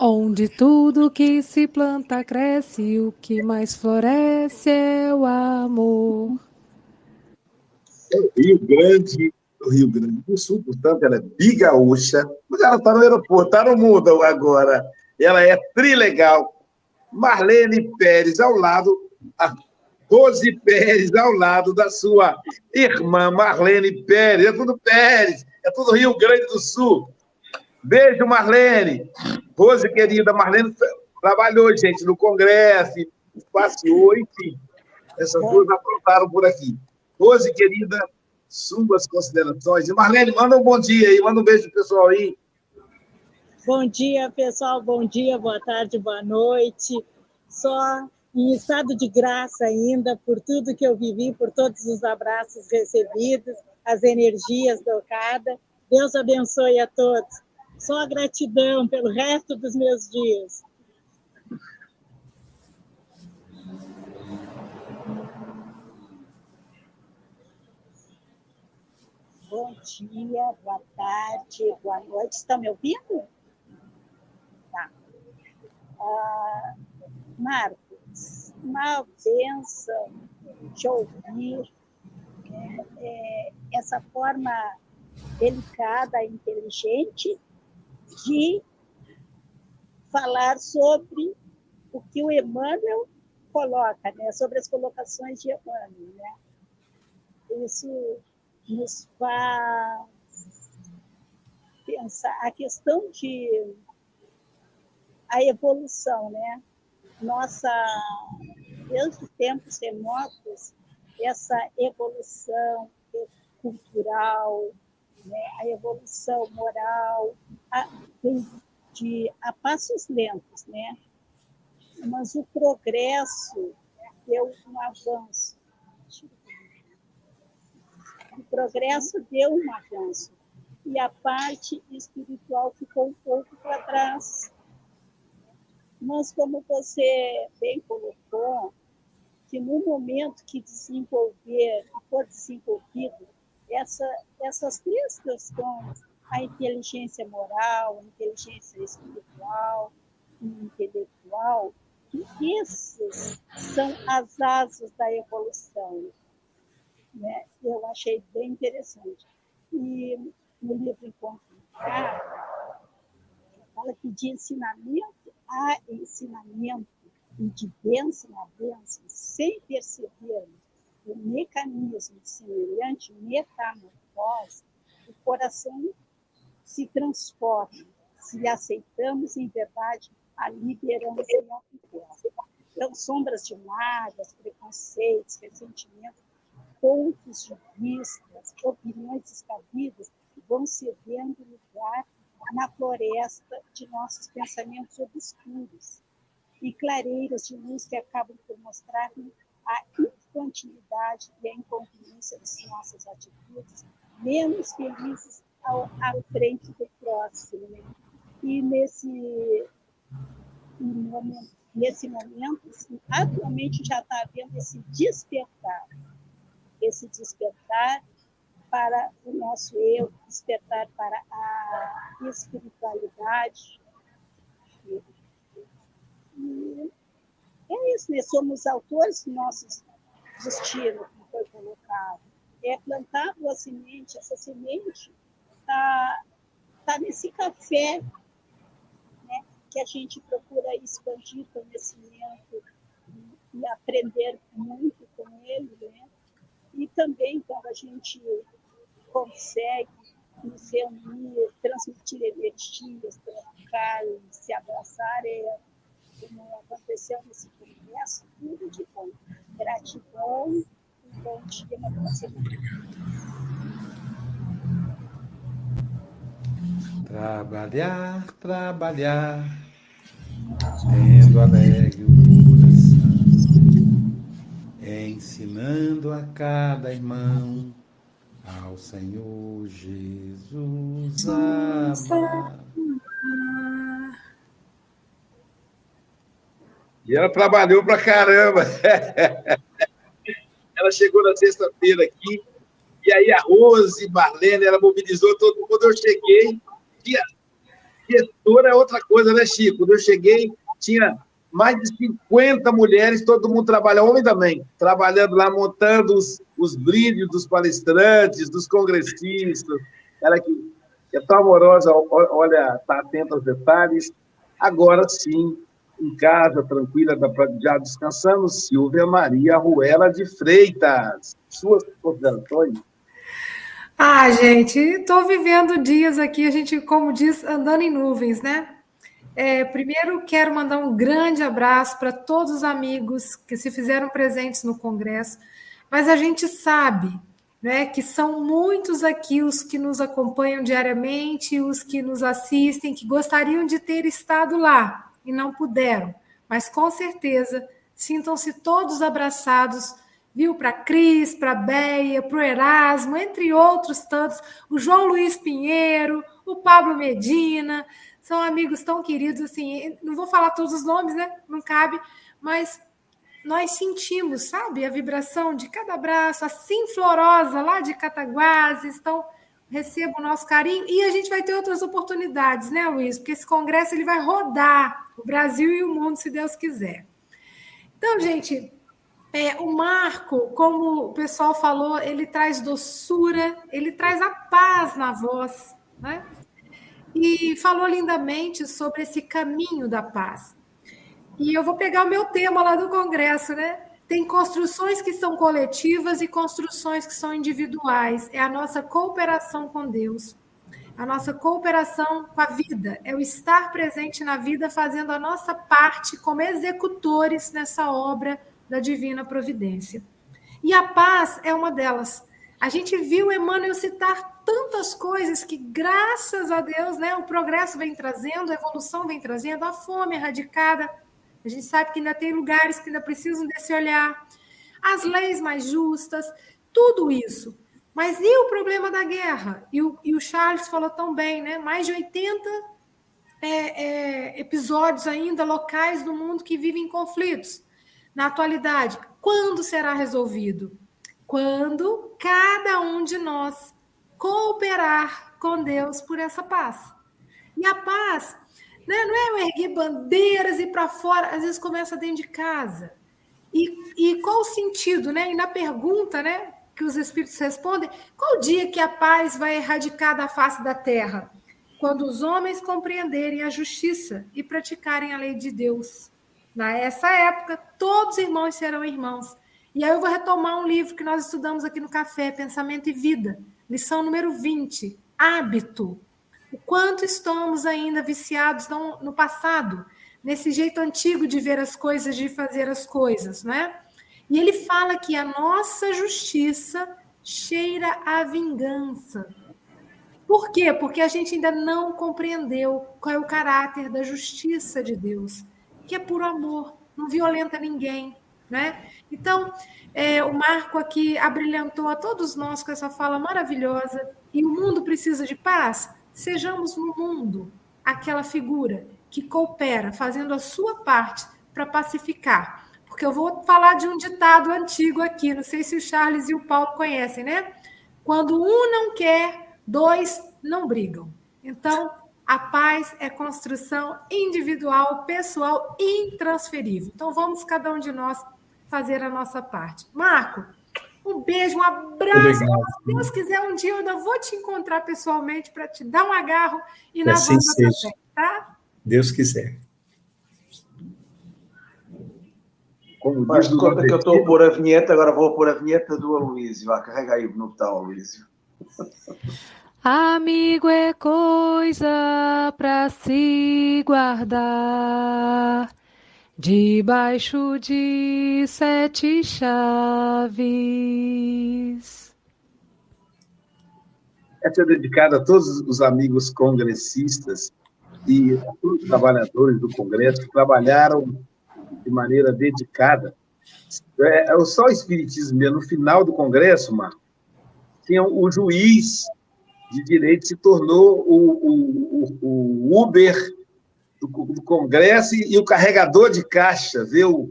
A: Onde tudo que se planta cresce, o que mais floresce é o amor.
B: Rio Grande, do Rio Grande do Sul, portanto, ela é bigaúcha, mas ela está no aeroporto, está no mundo agora. Ela é trilegal. Marlene Pérez ao lado, a Rose Pérez ao lado da sua irmã Marlene Pérez. É tudo Pérez, é tudo Rio Grande do Sul. Beijo, Marlene. Rose, querida, Marlene trabalhou, gente, no Congresso, passeou, enfim. Essas duas aprontaram por aqui. Rose, querida, suas considerações. E Marlene, manda um bom dia aí, manda um beijo pessoal aí.
D: Bom dia, pessoal. Bom dia, boa tarde, boa noite. Só em estado de graça ainda por tudo que eu vivi, por todos os abraços recebidos, as energias tocadas. Deus abençoe a todos. Só gratidão pelo resto dos meus dias. Bom dia, boa tarde, boa noite. Estão me ouvindo? Tá. Ah, Marcos, uma benção te ouvir. É, é, essa forma delicada, inteligente de falar sobre o que o Emmanuel coloca, né? sobre as colocações de Emmanuel. Né? Isso nos faz pensar a questão de a evolução, né? Nossa, desde tempos remotos, essa evolução cultural, né? a evolução moral, a, de, a passos lentos, né? Mas o progresso deu um avanço. O progresso deu um avanço. E a parte espiritual ficou um pouco para trás. Mas, como você bem colocou, que no momento que desenvolver, que for desenvolvido, essa, essas três questões, a inteligência moral, a inteligência espiritual intelectual, que esses são as asas da evolução. Né? Eu achei bem interessante. E no livro Encontro fala que de ensinamento a ensinamento e de bênção a bênção, sem percebermos o mecanismo semelhante metamorfose, o coração se transforma, se aceitamos em verdade a liderança e a vitória. Então, sombras de mágoas, preconceitos, ressentimentos, pontos de vista, opiniões descabidas vão cedendo lugar na floresta de nossos pensamentos obscuros e clareiras de luz que acabam por mostrar a infantilidade e a incongruência de nossas atitudes, menos felizes ao, à frente do próximo. Né? E nesse momento, nesse momento assim, atualmente já está havendo esse despertar, esse despertar para o nosso eu, despertar para a espiritualidade. E é isso, né? Somos autores do nosso destino, como foi colocado. É plantado a semente, essa semente está tá nesse café né? que a gente procura expandir conhecimento e, e aprender muito com ele, né? E também quando a gente consegue nos reunir, transmitir energias, trocar, se abraçar, é como aconteceu nesse congresso, tudo de bom. Gratidão e bom dia, uma boa semana.
L: Trabalhar, trabalhar, tendo alegre o coração, ensinando a cada irmão ao Senhor Jesus amar
B: E ela trabalhou pra caramba. ela chegou na sexta-feira aqui, e aí a Rose, Marlene, ela mobilizou todo mundo. Quando eu cheguei, tinha... gestora é outra coisa, né, Chico? Quando eu cheguei, tinha mais de 50 mulheres, todo mundo trabalha, homem também, trabalhando lá, montando os, os brilhos dos palestrantes, dos congressistas. Ela que é tão amorosa, olha, está atenta aos detalhes. Agora sim, em casa, tranquila, já descansando, Silvia Maria Ruela de Freitas. Suas considerações?
A: Ah, gente, estou vivendo dias aqui, a gente, como diz, andando em nuvens, né? É, primeiro, quero mandar um grande abraço para todos os amigos que se fizeram presentes no Congresso, mas a gente sabe né, que são muitos aqui os que nos acompanham diariamente, os que nos assistem, que gostariam de ter estado lá e não puderam, mas com certeza sintam-se todos abraçados, viu? Para Cris, para Beia, para o Erasmo, entre outros tantos, o João Luiz Pinheiro, o Pablo Medina, são amigos tão queridos, assim, não vou falar todos os nomes, né? Não cabe, mas nós sentimos, sabe, a vibração de cada abraço, assim florosa lá de Cataguases, então receba o nosso carinho e a gente vai ter outras oportunidades, né, Luiz? Porque esse congresso ele vai rodar o Brasil e o mundo, se Deus quiser. Então, gente, é, o Marco, como o pessoal falou, ele traz doçura, ele traz a paz na voz, né? E falou lindamente sobre esse caminho da paz. E eu vou pegar o meu tema lá do Congresso, né? Tem construções que são coletivas e construções que são individuais. É a nossa cooperação com Deus, a nossa cooperação com a vida, é o estar presente na vida, fazendo a nossa parte como executores nessa obra da divina providência. E a paz é uma delas. A gente viu Emmanuel citar tantas coisas que, graças a Deus, né, o progresso vem trazendo, a evolução vem trazendo, a fome erradicada, a gente sabe que ainda tem lugares que ainda precisam desse olhar. As leis mais justas, tudo isso. Mas e o problema da guerra? E o, e o Charles falou tão bem, né? Mais de 80 é, é, episódios ainda locais do mundo que vivem em conflitos. Na atualidade, quando será resolvido? Quando cada um de nós cooperar com Deus por essa paz. E a paz né? Não é eu erguer bandeiras e para fora, às vezes começa dentro de casa. E, e qual o sentido, né? E na pergunta, né, que os espíritos respondem, qual dia que a paz vai erradicar da face da terra? Quando os homens compreenderem a justiça e praticarem a lei de Deus. Nessa época, todos os irmãos serão irmãos. E aí eu vou retomar um livro que nós estudamos aqui no Café, Pensamento e Vida, lição número 20, Hábito o quanto estamos ainda viciados no passado, nesse jeito antigo de ver as coisas, de fazer as coisas, né? E ele fala que a nossa justiça cheira a vingança. Por quê? Porque a gente ainda não compreendeu qual é o caráter da justiça de Deus, que é puro amor, não violenta ninguém, né? Então, é, o Marco aqui abrilhantou a todos nós com essa fala maravilhosa. E o mundo precisa de paz? Sejamos no mundo aquela figura que coopera, fazendo a sua parte para pacificar. Porque eu vou falar de um ditado antigo aqui, não sei se o Charles e o Paulo conhecem, né? Quando um não quer, dois não brigam. Então, a paz é construção individual, pessoal, intransferível. Então, vamos cada um de nós fazer a nossa parte. Marco, um beijo, um abraço. Se Deus quiser, um dia eu ainda vou te encontrar pessoalmente para te dar um agarro e na
H: assim seja. também, tá? Deus quiser.
J: Como Mas conta que eu estou a pôr a vinheta, agora vou pôr a vinheta do Aloísio. Vá, carrega aí o botão, Aloísio.
A: Amigo é coisa para se guardar debaixo de sete chaves.
B: Essa é dedicada a todos os amigos congressistas e a todos os trabalhadores do Congresso que trabalharam de maneira dedicada. É, é só o Espiritismo mesmo. No final do Congresso, Marco, tinha o juiz de direito se tornou o, o, o Uber do, do Congresso e, o carregador de caixa, ver o,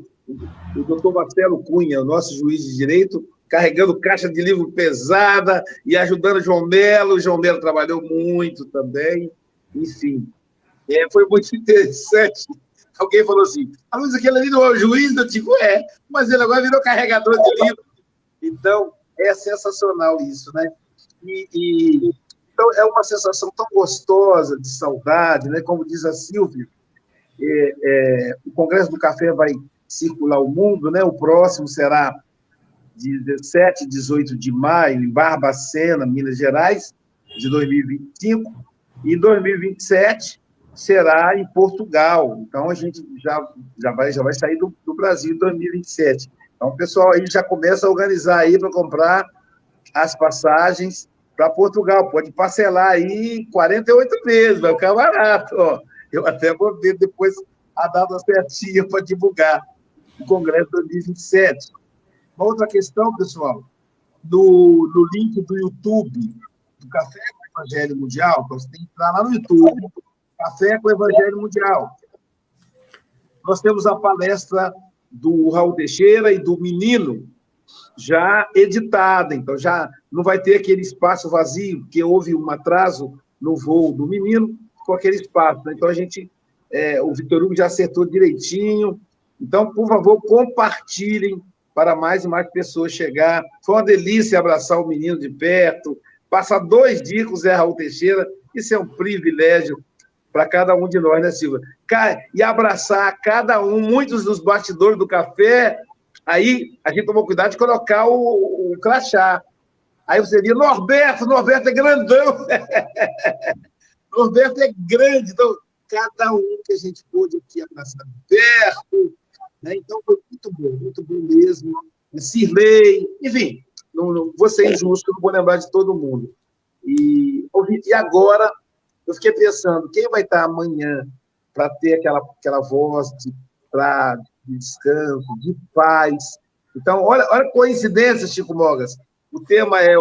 B: doutor Marcelo Cunha, o nosso juiz de direito, carregando caixa de livro pesada e ajudando o João Melo. O João Melo trabalhou muito também. Enfim, é, foi muito interessante. Alguém falou assim: a Luiz, aquele ali não é o juiz? Eu digo, é, mas ele agora virou carregador de livro. Então, é sensacional isso, né? E, e, então, é uma sensação tão gostosa de saudade, né? Como diz a Silvia, é, é, o Congresso do Café vai circular o mundo, né? O próximo será de 17 e 18 de maio, em Barbacena, Minas Gerais, de 2025, e em 2027 será em Portugal. Então, a gente já, já, vai, já vai sair do, do Brasil em 2027. Então, o pessoal aí já começa a organizar aí para comprar as passagens para Portugal. Pode parcelar aí 48 meses, vai ficar barato. Eu até vou ver depois a data certinha para divulgar o Congresso 2027. Uma outra questão, pessoal, no, no link do YouTube do Café com o Evangelho Mundial, você tem que entrar lá no YouTube, Café com o Evangelho Mundial. Nós temos a palestra do Raul Teixeira e do Menino já editada, então já não vai ter aquele espaço vazio, porque houve um atraso no voo do Menino com aquele espaço. Né? Então a gente, é, o Vitor Hugo já acertou direitinho. Então, por favor, compartilhem para mais e mais pessoas chegar. Foi uma delícia abraçar o menino de perto, passar dois dias com o Zé Raul Teixeira, isso é um privilégio para cada um de nós, né, Silva? E abraçar cada um, muitos dos bastidores do café, aí a gente tomou cuidado de colocar o, o crachá. Aí você diria, Norberto, Norberto é grandão. Norberto é grande, então cada um que a gente pôde aqui abraçar perto, né? Então, foi muito bom, muito bom mesmo. Sirley, enfim, não, não vou ser injusto, não vou lembrar de todo mundo. E, e agora, eu fiquei pensando, quem vai estar amanhã para ter aquela, aquela voz de, pra, de descanso, de paz? Então, olha, olha coincidência, Chico Mogas. O tema é,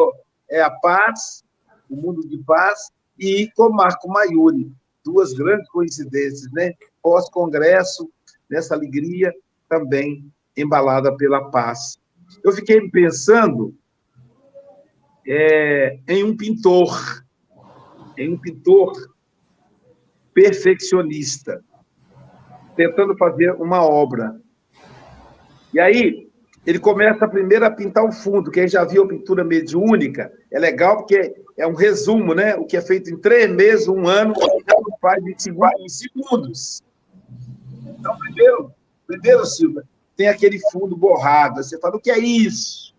B: é a paz, o mundo de paz, e com Marco Maiuri. Duas grandes coincidências, né? Pós-congresso, nessa alegria, também embalada pela paz. Eu fiquei pensando é, em um pintor, em um pintor perfeccionista, tentando fazer uma obra. E aí, ele começa primeiro a pintar o fundo. Quem já viu a pintura mediúnica, é legal porque é um resumo, né? O que é feito em três meses, um ano, faz em segundos. Então, primeiro, Primeiro, Silva, tem aquele fundo borrado. Você fala, o que é isso?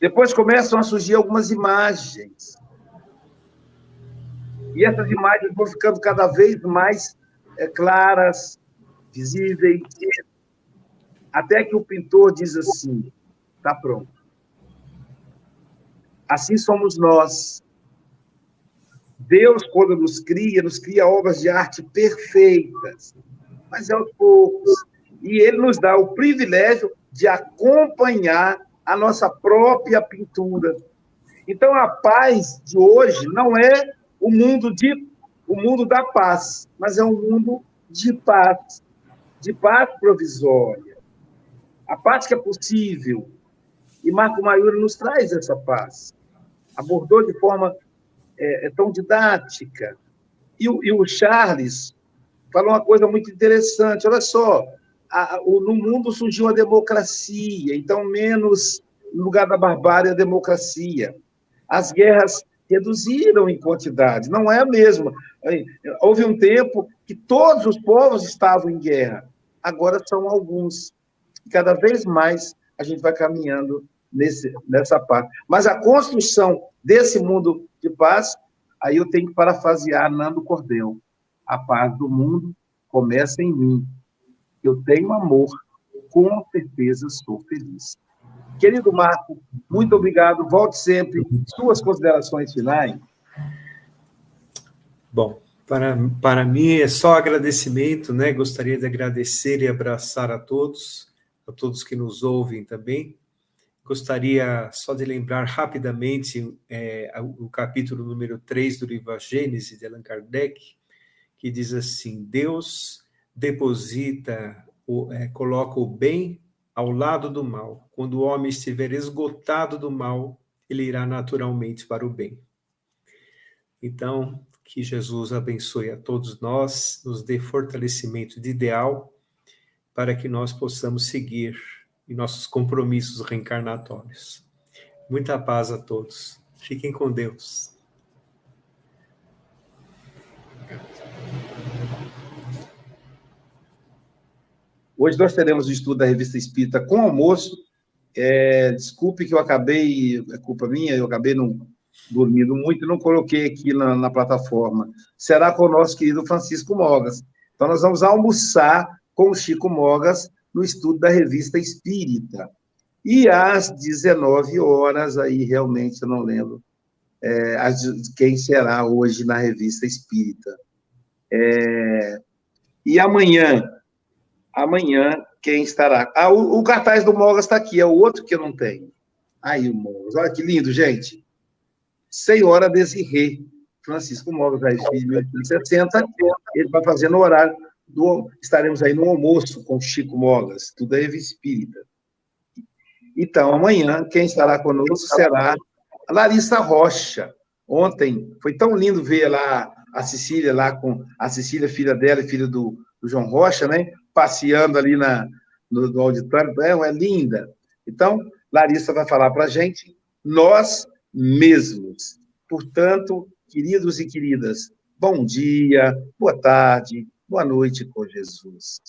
B: Depois começam a surgir algumas imagens. E essas imagens vão ficando cada vez mais é, claras, visíveis, até que o pintor diz assim: está pronto. Assim somos nós. Deus, quando nos cria, nos cria obras de arte perfeitas mas é aos poucos. E ele nos dá o privilégio de acompanhar a nossa própria pintura. Então, a paz de hoje não é o mundo de o mundo da paz, mas é um mundo de paz, de paz provisória. A paz que é possível. E Marco Maiuri nos traz essa paz. Abordou de forma é, é tão didática. E, e o Charles falou uma coisa muito interessante. Olha só, a, o, no mundo surgiu a democracia, então menos no lugar da barbárie a democracia. As guerras reduziram em quantidade, não é a mesma. Houve um tempo que todos os povos estavam em guerra, agora são alguns. Cada vez mais a gente vai caminhando nesse, nessa parte. Mas a construção desse mundo de paz, aí eu tenho que parafrasear Nando Cordel a paz do mundo começa em mim. Eu tenho amor, com certeza sou feliz. Querido Marco, muito obrigado. Volte sempre. Suas considerações finais.
H: Bom, para, para mim é só agradecimento, né? Gostaria de agradecer e abraçar a todos, a todos que nos ouvem também. Gostaria só de lembrar rapidamente é, o capítulo número 3 do livro Gênesis, de Allan Kardec, que diz assim: Deus deposita, é, coloca o bem ao lado do mal. Quando o homem estiver esgotado do mal, ele irá naturalmente para o bem. Então, que Jesus abençoe a todos nós, nos dê fortalecimento de ideal para que nós possamos seguir em nossos compromissos reencarnatórios. Muita paz a todos. Fiquem com Deus.
B: Hoje nós teremos o estudo da Revista Espírita com almoço. É, desculpe que eu acabei, é culpa minha, eu acabei não dormindo muito e não coloquei aqui na, na, plataforma. Será com o nosso querido Francisco Mogas. Então, nós vamos almoçar com o Chico Mogas no estudo da Revista Espírita. E às 19 horas, aí realmente eu não lembro é, quem será hoje na Revista Espírita. É, e amanhã, amanhã, quem estará? Ah, o, o cartaz do Mogas está aqui, é o outro que eu não tenho. Aí o Mogas, olha que lindo, gente. Senhora Desirê, Francisco Mogas, aí, de 1860, ele vai fazer no horário do, estaremos aí no almoço com Chico Mogas, do Deve Espírita. Então, amanhã, quem estará conosco será a Larissa Rocha. Ontem foi tão lindo ver lá a Cecília, lá com a Cecília, filha dela e filha do, do João Rocha, né? Passeando ali na, no, no auditório. É, é linda. Então, Larissa vai falar para a gente, nós mesmos. Portanto, queridos e queridas, bom dia, boa tarde, boa noite com Jesus.